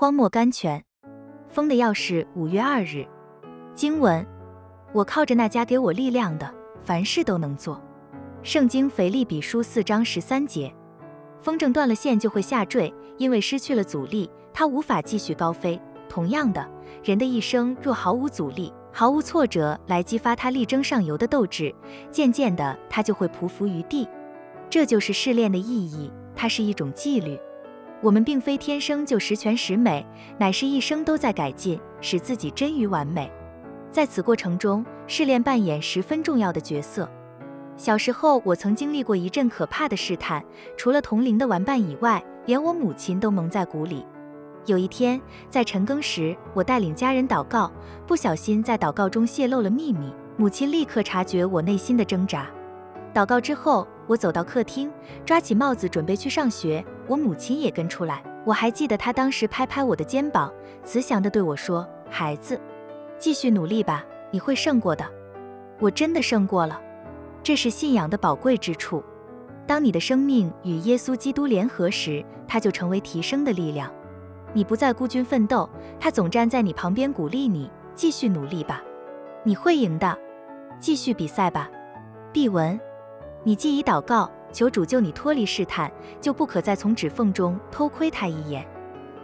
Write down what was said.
荒漠甘泉，风的钥匙。五月二日，经文：我靠着那家给我力量的，凡事都能做。圣经腓立比书四章十三节。风筝断了线就会下坠，因为失去了阻力，它无法继续高飞。同样的，人的一生若毫无阻力、毫无挫折来激发他力争上游的斗志，渐渐的他就会匍匐于地。这就是试炼的意义，它是一种纪律。我们并非天生就十全十美，乃是一生都在改进，使自己臻于完美。在此过程中，试炼扮演十分重要的角色。小时候，我曾经历过一阵可怕的试探，除了同龄的玩伴以外，连我母亲都蒙在鼓里。有一天，在晨更时，我带领家人祷告，不小心在祷告中泄露了秘密。母亲立刻察觉我内心的挣扎。祷告之后，我走到客厅，抓起帽子准备去上学。我母亲也跟出来。我还记得她当时拍拍我的肩膀，慈祥地对我说：“孩子，继续努力吧，你会胜过的。”我真的胜过了。这是信仰的宝贵之处。当你的生命与耶稣基督联合时，它就成为提升的力量。你不再孤军奋斗，他总站在你旁边鼓励你，继续努力吧，你会赢的，继续比赛吧。必文，你既已祷告，求主救你脱离试探，就不可再从指缝中偷窥他一眼。